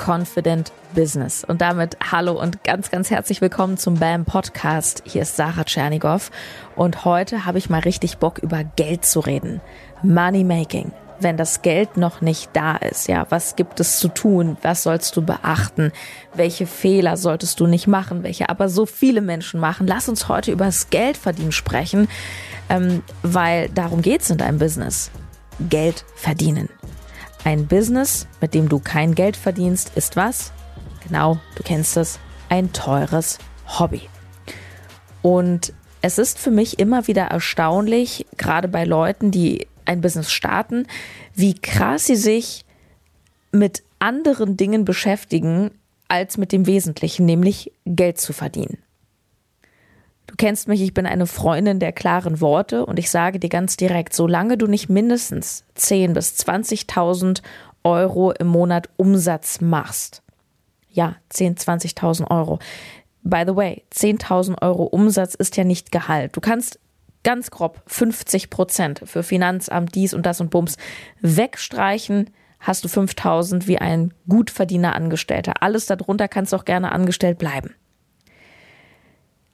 Confident Business. Und damit hallo und ganz, ganz herzlich willkommen zum BAM Podcast. Hier ist Sarah Tschernigow und heute habe ich mal richtig Bock über Geld zu reden. Money Making. Wenn das Geld noch nicht da ist, ja, was gibt es zu tun? Was sollst du beachten? Welche Fehler solltest du nicht machen? Welche aber so viele Menschen machen? Lass uns heute über das Geldverdienen sprechen, ähm, weil darum geht's in deinem Business. Geld verdienen. Ein Business, mit dem du kein Geld verdienst, ist was? Genau, du kennst es, ein teures Hobby. Und es ist für mich immer wieder erstaunlich, gerade bei Leuten, die ein Business starten, wie krass sie sich mit anderen Dingen beschäftigen als mit dem Wesentlichen, nämlich Geld zu verdienen. Du kennst mich, ich bin eine Freundin der klaren Worte und ich sage dir ganz direkt, solange du nicht mindestens 10.000 bis 20.000 Euro im Monat Umsatz machst, ja, 10.000, 20.000 Euro. By the way, 10.000 Euro Umsatz ist ja nicht Gehalt. Du kannst ganz grob 50 Prozent für Finanzamt, dies und das und Bums wegstreichen, hast du 5000 wie ein Gutverdiener Angestellter. Alles darunter kannst du auch gerne angestellt bleiben.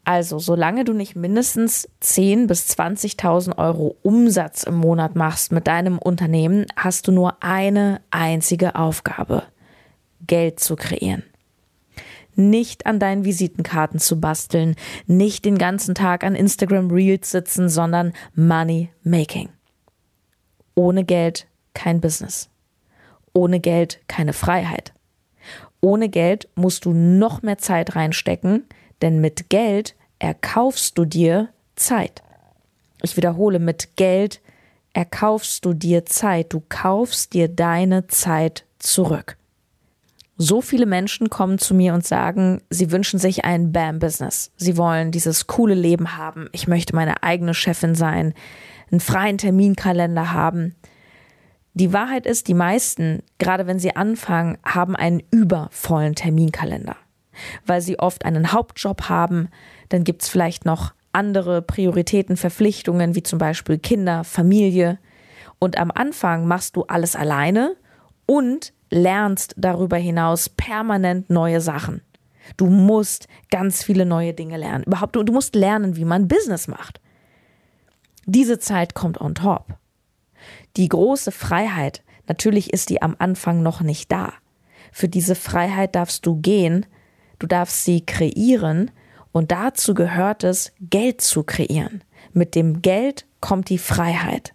Also, solange du nicht mindestens 10.000 bis 20.000 Euro Umsatz im Monat machst mit deinem Unternehmen, hast du nur eine einzige Aufgabe. Geld zu kreieren. Nicht an deinen Visitenkarten zu basteln, nicht den ganzen Tag an Instagram Reels sitzen, sondern Money Making. Ohne Geld kein Business. Ohne Geld keine Freiheit. Ohne Geld musst du noch mehr Zeit reinstecken, denn mit Geld erkaufst du dir Zeit. Ich wiederhole, mit Geld erkaufst du dir Zeit. Du kaufst dir deine Zeit zurück. So viele Menschen kommen zu mir und sagen, sie wünschen sich ein BAM-Business. Sie wollen dieses coole Leben haben. Ich möchte meine eigene Chefin sein, einen freien Terminkalender haben. Die Wahrheit ist, die meisten, gerade wenn sie anfangen, haben einen übervollen Terminkalender weil sie oft einen Hauptjob haben. Dann gibt es vielleicht noch andere Prioritäten, Verpflichtungen, wie zum Beispiel Kinder, Familie. Und am Anfang machst du alles alleine und lernst darüber hinaus permanent neue Sachen. Du musst ganz viele neue Dinge lernen. Überhaupt, du, musst lernen, wie man Business macht. Diese Zeit kommt on top. Die große Freiheit, natürlich ist die am Anfang noch nicht da. Für diese Freiheit darfst du gehen, du darfst sie kreieren und dazu gehört es, Geld zu kreieren. Mit dem Geld kommt die Freiheit.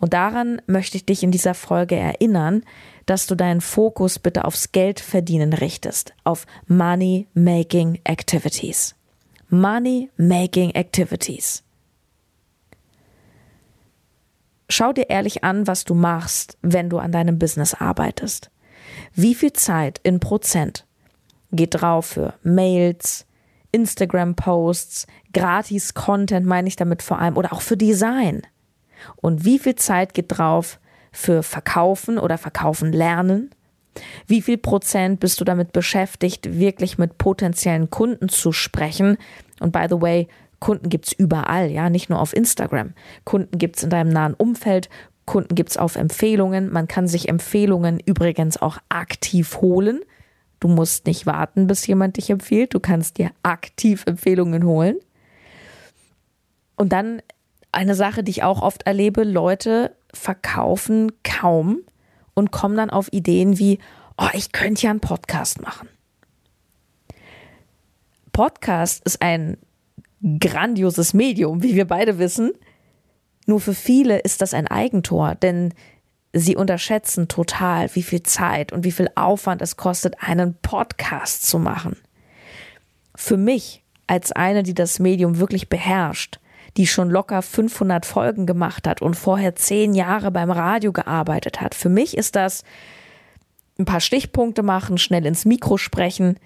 Und daran möchte ich dich in dieser Folge erinnern, dass du deinen Fokus bitte aufs Geldverdienen richtest, auf Money Making Activities. Money Making Activities. Schau dir ehrlich an, was du machst, wenn du an deinem Business arbeitest. Wie viel Zeit in Prozent geht drauf für Mails, Instagram-Posts, Gratis-Content meine ich damit vor allem oder auch für Design. Und wie viel Zeit geht drauf für Verkaufen oder Verkaufen lernen? Wie viel Prozent bist du damit beschäftigt, wirklich mit potenziellen Kunden zu sprechen? Und by the way, Kunden gibt's überall, ja, nicht nur auf Instagram. Kunden gibt's in deinem nahen Umfeld, Kunden gibt's auf Empfehlungen. Man kann sich Empfehlungen übrigens auch aktiv holen. Du musst nicht warten, bis jemand dich empfiehlt. Du kannst dir aktiv Empfehlungen holen. Und dann eine Sache, die ich auch oft erlebe, Leute verkaufen kaum und kommen dann auf Ideen wie, oh, ich könnte ja einen Podcast machen. Podcast ist ein grandioses Medium, wie wir beide wissen. Nur für viele ist das ein Eigentor, denn sie unterschätzen total, wie viel Zeit und wie viel Aufwand es kostet, einen Podcast zu machen. Für mich, als eine, die das Medium wirklich beherrscht, die schon locker 500 Folgen gemacht hat und vorher zehn Jahre beim Radio gearbeitet hat, für mich ist das ein paar Stichpunkte machen, schnell ins Mikro sprechen,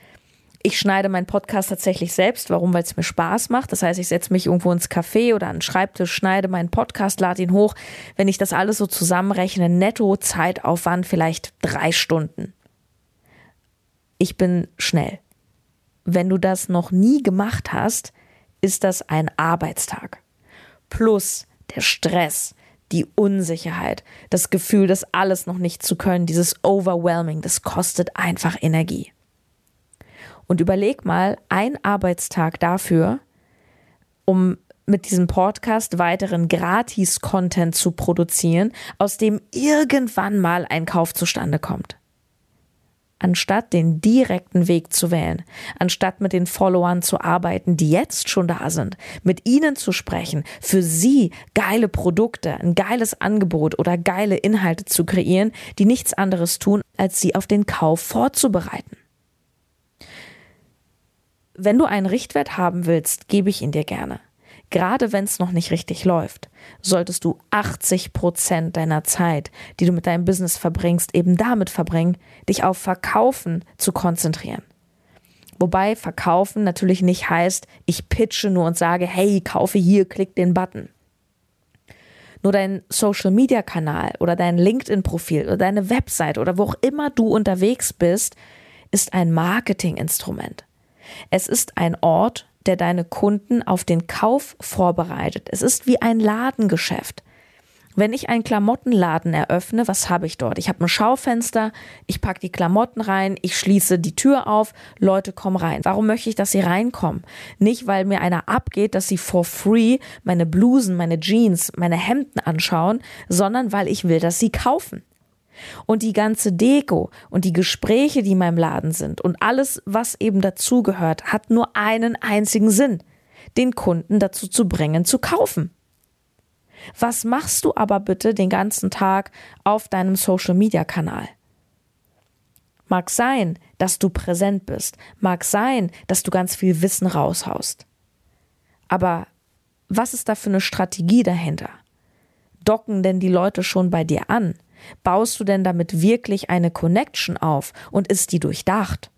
ich schneide meinen Podcast tatsächlich selbst. Warum? Weil es mir Spaß macht. Das heißt, ich setze mich irgendwo ins Café oder an den Schreibtisch, schneide meinen Podcast, lade ihn hoch. Wenn ich das alles so zusammenrechne, netto Zeitaufwand vielleicht drei Stunden. Ich bin schnell. Wenn du das noch nie gemacht hast, ist das ein Arbeitstag. Plus der Stress, die Unsicherheit, das Gefühl, das alles noch nicht zu können, dieses Overwhelming, das kostet einfach Energie. Und überleg mal, ein Arbeitstag dafür, um mit diesem Podcast weiteren Gratis-Content zu produzieren, aus dem irgendwann mal ein Kauf zustande kommt anstatt den direkten Weg zu wählen, anstatt mit den Followern zu arbeiten, die jetzt schon da sind, mit ihnen zu sprechen, für sie geile Produkte, ein geiles Angebot oder geile Inhalte zu kreieren, die nichts anderes tun, als sie auf den Kauf vorzubereiten. Wenn du einen Richtwert haben willst, gebe ich ihn dir gerne gerade wenn es noch nicht richtig läuft, solltest du 80 Prozent deiner Zeit, die du mit deinem Business verbringst, eben damit verbringen, dich auf Verkaufen zu konzentrieren. Wobei Verkaufen natürlich nicht heißt, ich pitche nur und sage, hey, kaufe hier, klick den Button. Nur dein Social Media Kanal oder dein LinkedIn Profil oder deine Website oder wo auch immer du unterwegs bist, ist ein Marketinginstrument. Es ist ein Ort, der deine Kunden auf den Kauf vorbereitet. Es ist wie ein Ladengeschäft. Wenn ich einen Klamottenladen eröffne, was habe ich dort? Ich habe ein Schaufenster, ich packe die Klamotten rein, ich schließe die Tür auf, Leute kommen rein. Warum möchte ich, dass sie reinkommen? Nicht, weil mir einer abgeht, dass sie for free meine Blusen, meine Jeans, meine Hemden anschauen, sondern weil ich will, dass sie kaufen. Und die ganze Deko und die Gespräche, die in meinem Laden sind und alles, was eben dazugehört, hat nur einen einzigen Sinn, den Kunden dazu zu bringen, zu kaufen. Was machst du aber bitte den ganzen Tag auf deinem Social-Media-Kanal? Mag sein, dass du präsent bist, mag sein, dass du ganz viel Wissen raushaust. Aber was ist da für eine Strategie dahinter? Docken denn die Leute schon bei dir an? Baust du denn damit wirklich eine Connection auf und ist die durchdacht?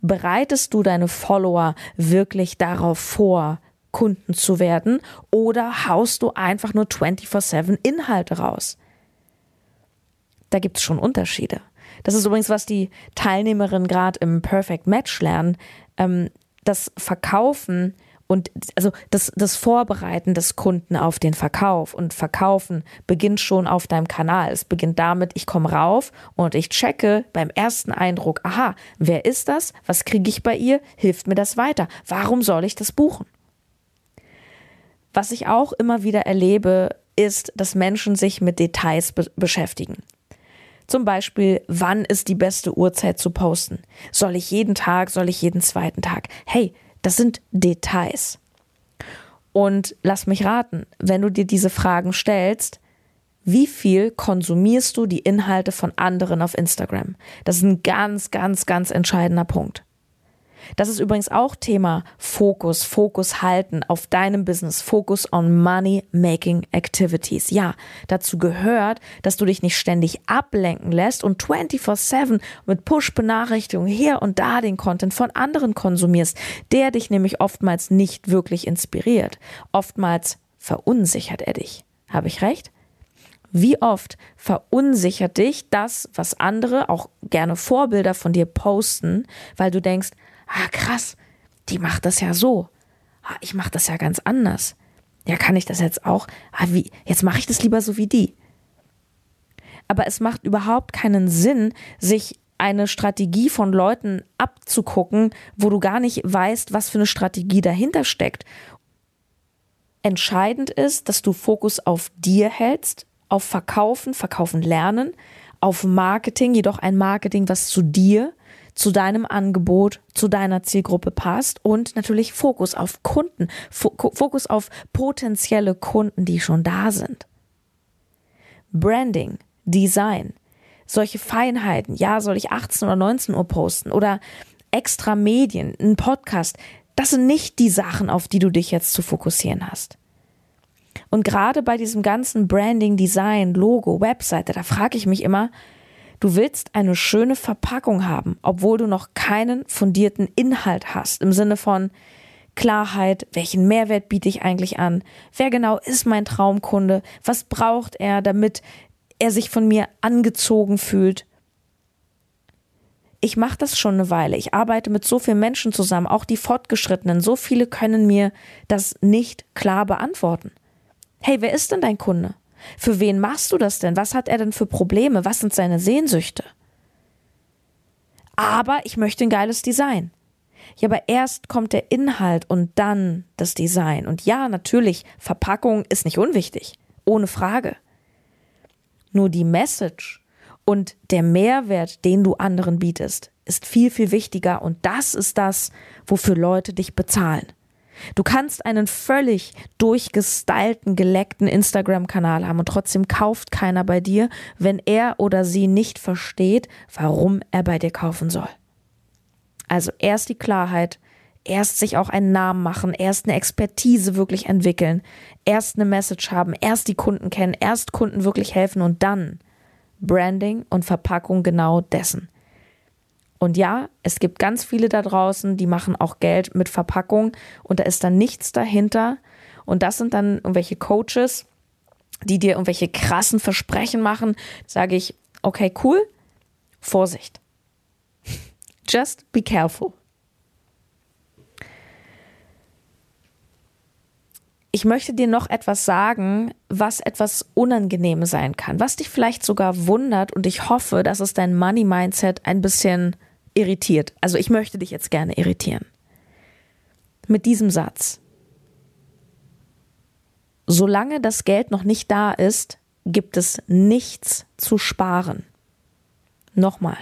Bereitest du deine Follower wirklich darauf vor, Kunden zu werden oder haust du einfach nur 24/7 Inhalte raus? Da gibt es schon Unterschiede. Das ist übrigens, was die Teilnehmerinnen gerade im Perfect Match lernen. Ähm, das Verkaufen und also das, das Vorbereiten des Kunden auf den Verkauf und Verkaufen beginnt schon auf deinem Kanal. Es beginnt damit, ich komme rauf und ich checke beim ersten Eindruck, aha, wer ist das? Was kriege ich bei ihr? Hilft mir das weiter? Warum soll ich das buchen? Was ich auch immer wieder erlebe, ist, dass Menschen sich mit Details be beschäftigen. Zum Beispiel, wann ist die beste Uhrzeit zu posten? Soll ich jeden Tag, soll ich jeden zweiten Tag? Hey, das sind Details. Und lass mich raten, wenn du dir diese Fragen stellst, wie viel konsumierst du die Inhalte von anderen auf Instagram? Das ist ein ganz, ganz, ganz entscheidender Punkt. Das ist übrigens auch Thema Fokus, Fokus halten auf deinem Business, Fokus on Money Making Activities. Ja, dazu gehört, dass du dich nicht ständig ablenken lässt und 24/7 mit Push-Benachrichtigungen hier und da den Content von anderen konsumierst, der dich nämlich oftmals nicht wirklich inspiriert. Oftmals verunsichert er dich. Habe ich recht? Wie oft verunsichert dich das, was andere, auch gerne Vorbilder von dir posten, weil du denkst, ah krass, die macht das ja so. Ah, ich mache das ja ganz anders. Ja, kann ich das jetzt auch? Ah, wie, jetzt mache ich das lieber so wie die. Aber es macht überhaupt keinen Sinn, sich eine Strategie von Leuten abzugucken, wo du gar nicht weißt, was für eine Strategie dahinter steckt. Entscheidend ist, dass du Fokus auf dir hältst, auf Verkaufen, Verkaufen lernen, auf Marketing, jedoch ein Marketing, was zu dir zu deinem Angebot, zu deiner Zielgruppe passt und natürlich Fokus auf Kunden, Fokus auf potenzielle Kunden, die schon da sind. Branding, Design, solche Feinheiten, ja, soll ich 18 oder 19 Uhr posten oder extra Medien, ein Podcast, das sind nicht die Sachen, auf die du dich jetzt zu fokussieren hast. Und gerade bei diesem ganzen Branding, Design, Logo, Webseite, da frage ich mich immer, Du willst eine schöne Verpackung haben, obwohl du noch keinen fundierten Inhalt hast, im Sinne von Klarheit, welchen Mehrwert biete ich eigentlich an, wer genau ist mein Traumkunde, was braucht er, damit er sich von mir angezogen fühlt. Ich mache das schon eine Weile. Ich arbeite mit so vielen Menschen zusammen, auch die Fortgeschrittenen. So viele können mir das nicht klar beantworten. Hey, wer ist denn dein Kunde? Für wen machst du das denn? Was hat er denn für Probleme? Was sind seine Sehnsüchte? Aber ich möchte ein geiles Design. Ja, aber erst kommt der Inhalt und dann das Design. Und ja, natürlich, Verpackung ist nicht unwichtig. Ohne Frage. Nur die Message und der Mehrwert, den du anderen bietest, ist viel, viel wichtiger. Und das ist das, wofür Leute dich bezahlen. Du kannst einen völlig durchgestylten, geleckten Instagram-Kanal haben und trotzdem kauft keiner bei dir, wenn er oder sie nicht versteht, warum er bei dir kaufen soll. Also erst die Klarheit, erst sich auch einen Namen machen, erst eine Expertise wirklich entwickeln, erst eine Message haben, erst die Kunden kennen, erst Kunden wirklich helfen und dann Branding und Verpackung genau dessen. Und ja, es gibt ganz viele da draußen, die machen auch Geld mit Verpackung und da ist dann nichts dahinter. Und das sind dann irgendwelche Coaches, die dir irgendwelche krassen Versprechen machen. Sage ich, okay, cool, Vorsicht. Just be careful. Ich möchte dir noch etwas sagen, was etwas unangenehm sein kann, was dich vielleicht sogar wundert und ich hoffe, dass es dein Money Mindset ein bisschen irritiert. Also ich möchte dich jetzt gerne irritieren. Mit diesem Satz. Solange das Geld noch nicht da ist, gibt es nichts zu sparen. Nochmal.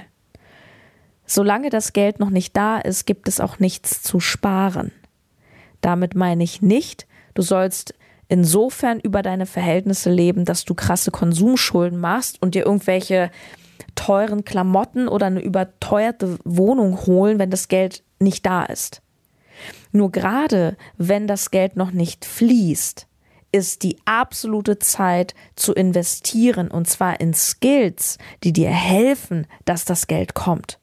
Solange das Geld noch nicht da ist, gibt es auch nichts zu sparen. Damit meine ich nicht, du sollst insofern über deine Verhältnisse leben, dass du krasse Konsumschulden machst und dir irgendwelche teuren Klamotten oder eine überteuerte Wohnung holen, wenn das Geld nicht da ist. Nur gerade wenn das Geld noch nicht fließt, ist die absolute Zeit zu investieren und zwar in Skills, die dir helfen, dass das Geld kommt.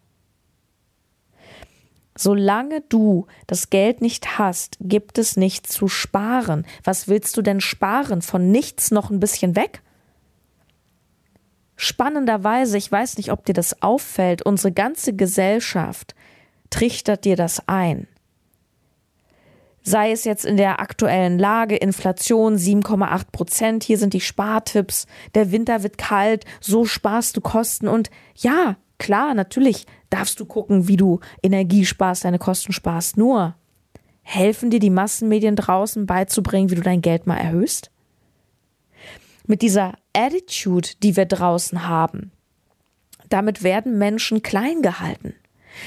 Solange du das Geld nicht hast, gibt es nichts zu sparen. Was willst du denn sparen? Von nichts noch ein bisschen weg? Spannenderweise, ich weiß nicht, ob dir das auffällt, unsere ganze Gesellschaft trichtert dir das ein. Sei es jetzt in der aktuellen Lage, Inflation 7,8 Prozent, hier sind die Spartipps, der Winter wird kalt, so sparst du Kosten und ja, klar, natürlich darfst du gucken, wie du Energie sparst, deine Kosten sparst. Nur, helfen dir die Massenmedien draußen beizubringen, wie du dein Geld mal erhöhst? Mit dieser Attitude, die wir draußen haben, damit werden Menschen klein gehalten.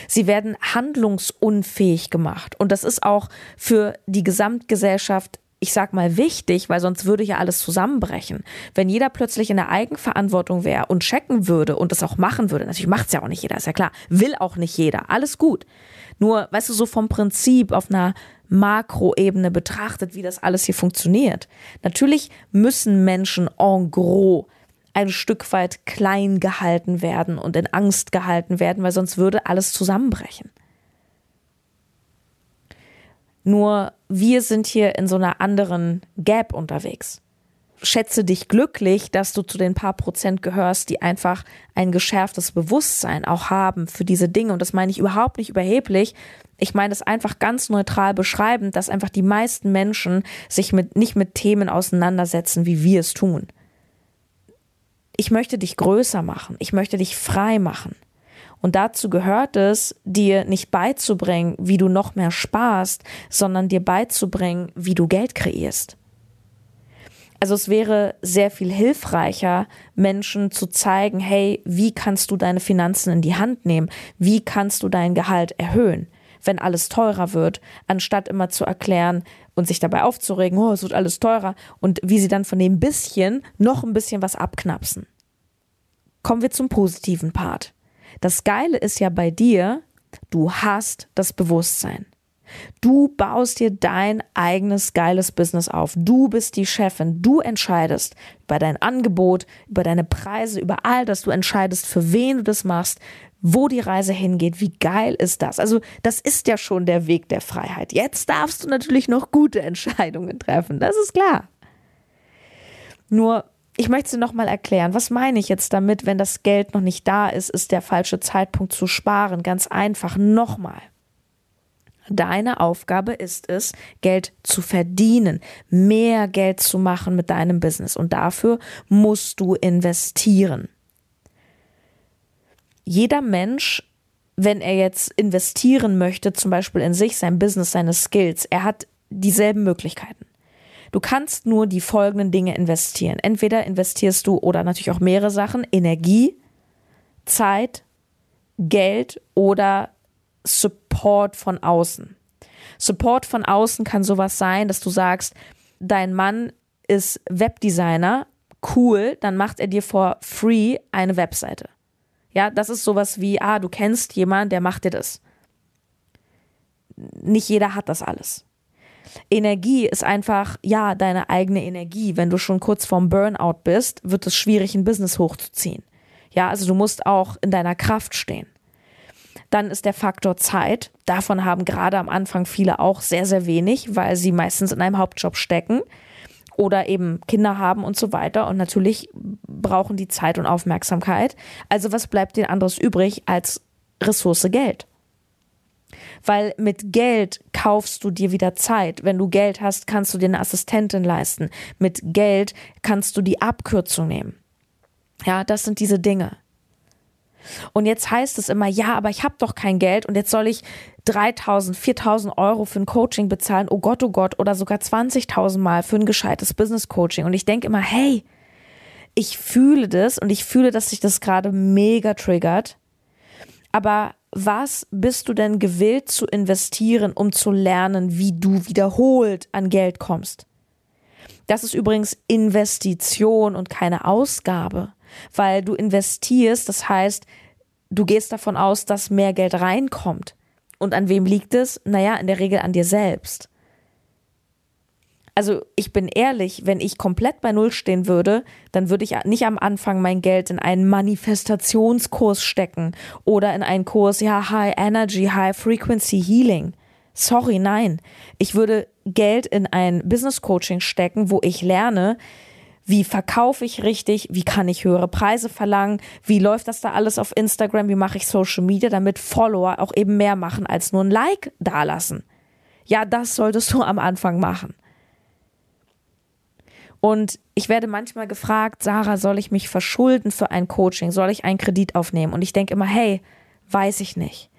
Sie werden handlungsunfähig gemacht. Und das ist auch für die Gesamtgesellschaft, ich sag mal, wichtig, weil sonst würde ja alles zusammenbrechen. Wenn jeder plötzlich in der Eigenverantwortung wäre und checken würde und das auch machen würde, natürlich macht es ja auch nicht jeder, ist ja klar, will auch nicht jeder, alles gut. Nur, weißt du, so vom Prinzip auf einer Makroebene betrachtet, wie das alles hier funktioniert. Natürlich müssen Menschen en gros ein Stück weit klein gehalten werden und in Angst gehalten werden, weil sonst würde alles zusammenbrechen. Nur wir sind hier in so einer anderen Gap unterwegs schätze dich glücklich, dass du zu den paar Prozent gehörst, die einfach ein geschärftes Bewusstsein auch haben für diese Dinge. Und das meine ich überhaupt nicht überheblich. Ich meine es einfach ganz neutral beschreibend, dass einfach die meisten Menschen sich mit, nicht mit Themen auseinandersetzen, wie wir es tun. Ich möchte dich größer machen. Ich möchte dich frei machen. Und dazu gehört es, dir nicht beizubringen, wie du noch mehr sparst, sondern dir beizubringen, wie du Geld kreierst. Also es wäre sehr viel hilfreicher, Menschen zu zeigen, hey, wie kannst du deine Finanzen in die Hand nehmen? Wie kannst du dein Gehalt erhöhen? wenn alles teurer wird, anstatt immer zu erklären und sich dabei aufzuregen, oh, es wird alles teurer und wie sie dann von dem bisschen noch ein bisschen was abknapsen. Kommen wir zum positiven Part. Das Geile ist ja bei dir, du hast das Bewusstsein. Du baust dir dein eigenes geiles Business auf. Du bist die Chefin. Du entscheidest über dein Angebot, über deine Preise, über all das. Du entscheidest, für wen du das machst, wo die Reise hingeht. Wie geil ist das? Also, das ist ja schon der Weg der Freiheit. Jetzt darfst du natürlich noch gute Entscheidungen treffen. Das ist klar. Nur, ich möchte dir nochmal erklären, was meine ich jetzt damit, wenn das Geld noch nicht da ist, ist der falsche Zeitpunkt zu sparen. Ganz einfach nochmal. Deine Aufgabe ist es, Geld zu verdienen, mehr Geld zu machen mit deinem Business. Und dafür musst du investieren. Jeder Mensch, wenn er jetzt investieren möchte, zum Beispiel in sich, sein Business, seine Skills, er hat dieselben Möglichkeiten. Du kannst nur die folgenden Dinge investieren. Entweder investierst du oder natürlich auch mehrere Sachen, Energie, Zeit, Geld oder Support von außen. Support von außen kann sowas sein, dass du sagst, dein Mann ist Webdesigner, cool, dann macht er dir for free eine Webseite. Ja, das ist sowas wie, ah, du kennst jemanden, der macht dir das. Nicht jeder hat das alles. Energie ist einfach, ja, deine eigene Energie. Wenn du schon kurz vorm Burnout bist, wird es schwierig, ein Business hochzuziehen. Ja, also du musst auch in deiner Kraft stehen. Dann ist der Faktor Zeit. Davon haben gerade am Anfang viele auch sehr, sehr wenig, weil sie meistens in einem Hauptjob stecken oder eben Kinder haben und so weiter. Und natürlich brauchen die Zeit und Aufmerksamkeit. Also was bleibt ihnen anderes übrig als Ressource Geld? Weil mit Geld kaufst du dir wieder Zeit. Wenn du Geld hast, kannst du dir eine Assistentin leisten. Mit Geld kannst du die Abkürzung nehmen. Ja, das sind diese Dinge. Und jetzt heißt es immer, ja, aber ich habe doch kein Geld und jetzt soll ich 3000, 4000 Euro für ein Coaching bezahlen, oh Gott, oh Gott, oder sogar 20.000 Mal für ein gescheites Business Coaching. Und ich denke immer, hey, ich fühle das und ich fühle, dass sich das gerade mega triggert. Aber was bist du denn gewillt zu investieren, um zu lernen, wie du wiederholt an Geld kommst? Das ist übrigens Investition und keine Ausgabe weil du investierst, das heißt, du gehst davon aus, dass mehr Geld reinkommt. Und an wem liegt es? Naja, in der Regel an dir selbst. Also ich bin ehrlich, wenn ich komplett bei Null stehen würde, dann würde ich nicht am Anfang mein Geld in einen Manifestationskurs stecken oder in einen Kurs, ja, High Energy, High Frequency Healing. Sorry, nein. Ich würde Geld in ein Business Coaching stecken, wo ich lerne, wie verkaufe ich richtig? Wie kann ich höhere Preise verlangen? Wie läuft das da alles auf Instagram? Wie mache ich Social Media, damit Follower auch eben mehr machen als nur ein Like dalassen? Ja, das solltest du am Anfang machen. Und ich werde manchmal gefragt, Sarah, soll ich mich verschulden für ein Coaching? Soll ich einen Kredit aufnehmen? Und ich denke immer, hey, weiß ich nicht.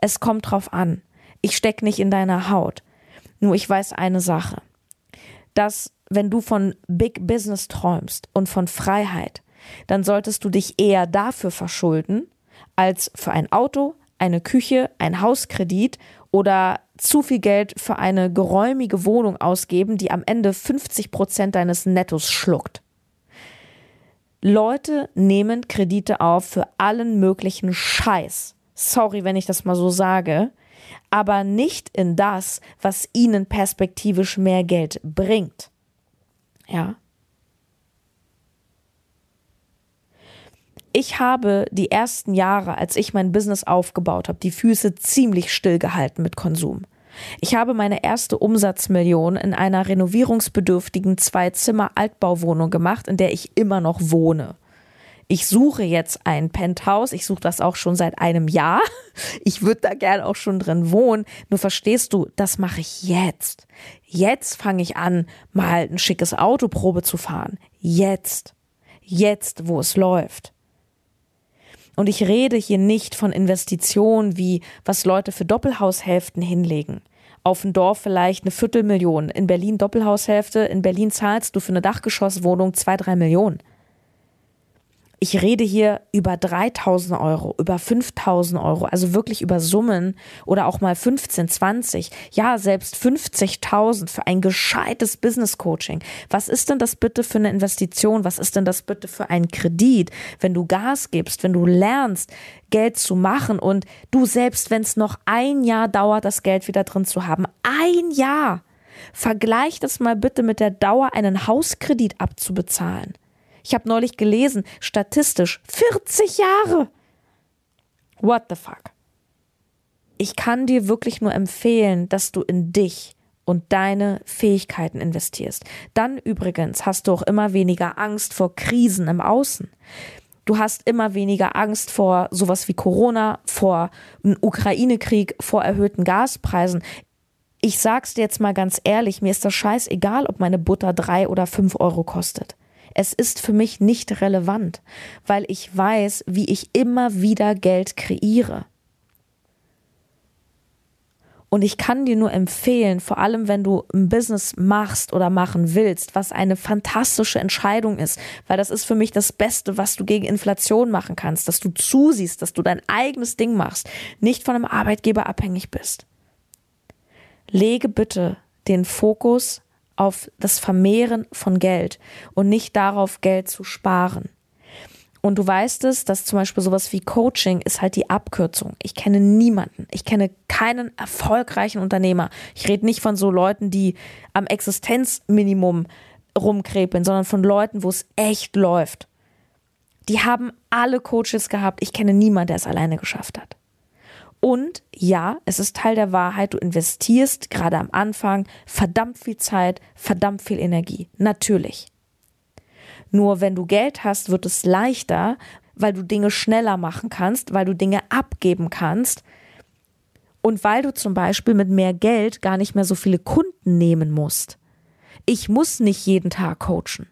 Es kommt drauf an. Ich stecke nicht in deiner Haut. Nur ich weiß eine Sache. Dass wenn du von Big Business träumst und von Freiheit, dann solltest du dich eher dafür verschulden, als für ein Auto, eine Küche, ein Hauskredit oder zu viel Geld für eine geräumige Wohnung ausgeben, die am Ende 50 Prozent deines Nettos schluckt. Leute nehmen Kredite auf für allen möglichen Scheiß. Sorry, wenn ich das mal so sage, aber nicht in das, was ihnen perspektivisch mehr Geld bringt. Ja. Ich habe die ersten Jahre, als ich mein Business aufgebaut habe, die Füße ziemlich stillgehalten mit Konsum. Ich habe meine erste Umsatzmillion in einer renovierungsbedürftigen Zwei-Zimmer-Altbauwohnung gemacht, in der ich immer noch wohne ich suche jetzt ein Penthouse, ich suche das auch schon seit einem Jahr. Ich würde da gern auch schon drin wohnen. Nur verstehst du, das mache ich jetzt. Jetzt fange ich an, mal ein schickes Auto Probe zu fahren. Jetzt. Jetzt, wo es läuft. Und ich rede hier nicht von Investitionen wie, was Leute für Doppelhaushälften hinlegen. Auf dem Dorf vielleicht eine Viertelmillion. In Berlin Doppelhaushälfte. In Berlin zahlst du für eine Dachgeschosswohnung zwei, drei Millionen. Ich rede hier über 3000 Euro, über 5000 Euro, also wirklich über Summen oder auch mal 15, 20, ja, selbst 50.000 für ein gescheites Business Coaching. Was ist denn das bitte für eine Investition? Was ist denn das bitte für ein Kredit, wenn du Gas gibst, wenn du lernst, Geld zu machen und du selbst, wenn es noch ein Jahr dauert, das Geld wieder drin zu haben, ein Jahr. Vergleich das mal bitte mit der Dauer, einen Hauskredit abzubezahlen. Ich habe neulich gelesen, statistisch 40 Jahre. What the fuck? Ich kann dir wirklich nur empfehlen, dass du in dich und deine Fähigkeiten investierst. Dann übrigens hast du auch immer weniger Angst vor Krisen im Außen. Du hast immer weniger Angst vor sowas wie Corona, vor einem Ukraine-Krieg, vor erhöhten Gaspreisen. Ich sag's dir jetzt mal ganz ehrlich, mir ist das scheißegal, ob meine Butter drei oder fünf Euro kostet. Es ist für mich nicht relevant, weil ich weiß, wie ich immer wieder Geld kreiere. Und ich kann dir nur empfehlen, vor allem wenn du ein Business machst oder machen willst, was eine fantastische Entscheidung ist, weil das ist für mich das Beste, was du gegen Inflation machen kannst, dass du zusiehst, dass du dein eigenes Ding machst, nicht von einem Arbeitgeber abhängig bist. Lege bitte den Fokus auf das Vermehren von Geld und nicht darauf, Geld zu sparen. Und du weißt es, dass zum Beispiel sowas wie Coaching ist halt die Abkürzung. Ich kenne niemanden. Ich kenne keinen erfolgreichen Unternehmer. Ich rede nicht von so Leuten, die am Existenzminimum rumkrepeln, sondern von Leuten, wo es echt läuft. Die haben alle Coaches gehabt. Ich kenne niemanden, der es alleine geschafft hat. Und ja, es ist Teil der Wahrheit, du investierst gerade am Anfang verdammt viel Zeit, verdammt viel Energie. Natürlich. Nur wenn du Geld hast, wird es leichter, weil du Dinge schneller machen kannst, weil du Dinge abgeben kannst und weil du zum Beispiel mit mehr Geld gar nicht mehr so viele Kunden nehmen musst. Ich muss nicht jeden Tag coachen.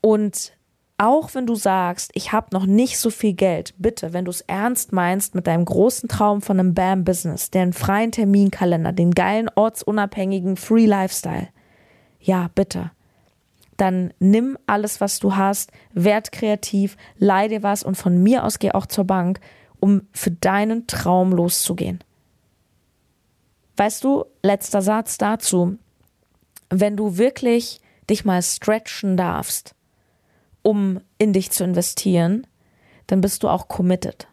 Und auch wenn du sagst, ich habe noch nicht so viel Geld, bitte, wenn du es ernst meinst mit deinem großen Traum von einem BAM-Business, den freien Terminkalender, den geilen ortsunabhängigen Free Lifestyle, ja, bitte. Dann nimm alles, was du hast, werd kreativ, leih dir was und von mir aus geh auch zur Bank, um für deinen Traum loszugehen. Weißt du, letzter Satz dazu, wenn du wirklich dich mal stretchen darfst, um in dich zu investieren, dann bist du auch committed.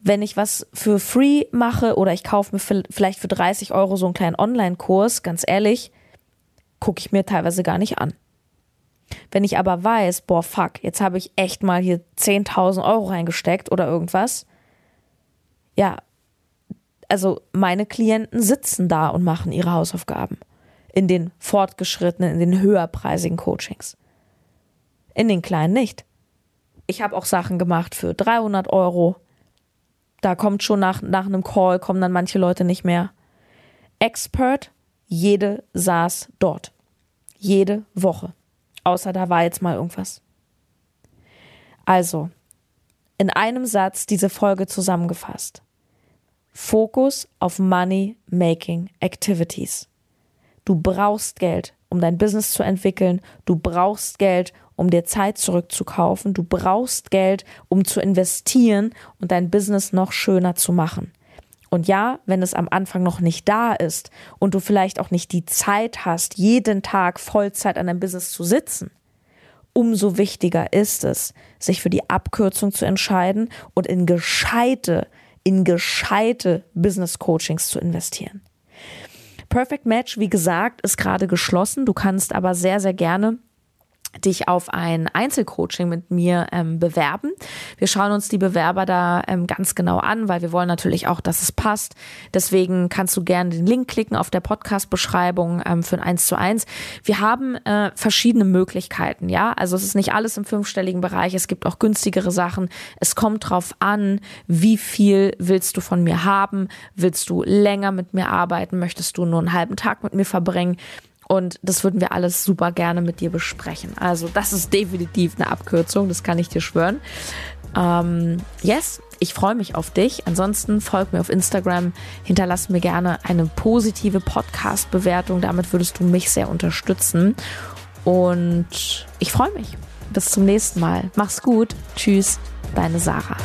Wenn ich was für free mache oder ich kaufe mir vielleicht für 30 Euro so einen kleinen Online-Kurs, ganz ehrlich, gucke ich mir teilweise gar nicht an. Wenn ich aber weiß, boah, fuck, jetzt habe ich echt mal hier 10.000 Euro reingesteckt oder irgendwas, ja, also meine Klienten sitzen da und machen ihre Hausaufgaben. In den fortgeschrittenen, in den höherpreisigen Coachings. In den kleinen nicht. Ich habe auch Sachen gemacht für 300 Euro. Da kommt schon nach, nach einem Call, kommen dann manche Leute nicht mehr. Expert jede saß dort. Jede Woche. Außer da war jetzt mal irgendwas. Also, in einem Satz diese Folge zusammengefasst. Fokus auf Money Making Activities. Du brauchst Geld, um dein Business zu entwickeln. Du brauchst Geld, um dir Zeit zurückzukaufen. Du brauchst Geld, um zu investieren und dein Business noch schöner zu machen. Und ja, wenn es am Anfang noch nicht da ist und du vielleicht auch nicht die Zeit hast, jeden Tag Vollzeit an deinem Business zu sitzen, umso wichtiger ist es, sich für die Abkürzung zu entscheiden und in gescheite, in gescheite Business Coachings zu investieren. Perfect Match, wie gesagt, ist gerade geschlossen. Du kannst aber sehr, sehr gerne dich auf ein Einzelcoaching mit mir ähm, bewerben. Wir schauen uns die Bewerber da ähm, ganz genau an, weil wir wollen natürlich auch, dass es passt. Deswegen kannst du gerne den Link klicken auf der Podcast-Beschreibung ähm, für ein 1 zu 1. Wir haben äh, verschiedene Möglichkeiten, ja. Also es ist nicht alles im fünfstelligen Bereich, es gibt auch günstigere Sachen. Es kommt drauf an, wie viel willst du von mir haben? Willst du länger mit mir arbeiten? Möchtest du nur einen halben Tag mit mir verbringen? Und das würden wir alles super gerne mit dir besprechen. Also das ist definitiv eine Abkürzung, das kann ich dir schwören. Ähm, yes, ich freue mich auf dich. Ansonsten folg mir auf Instagram, hinterlass mir gerne eine positive Podcast-Bewertung. Damit würdest du mich sehr unterstützen. Und ich freue mich. Bis zum nächsten Mal. Mach's gut. Tschüss, deine Sarah.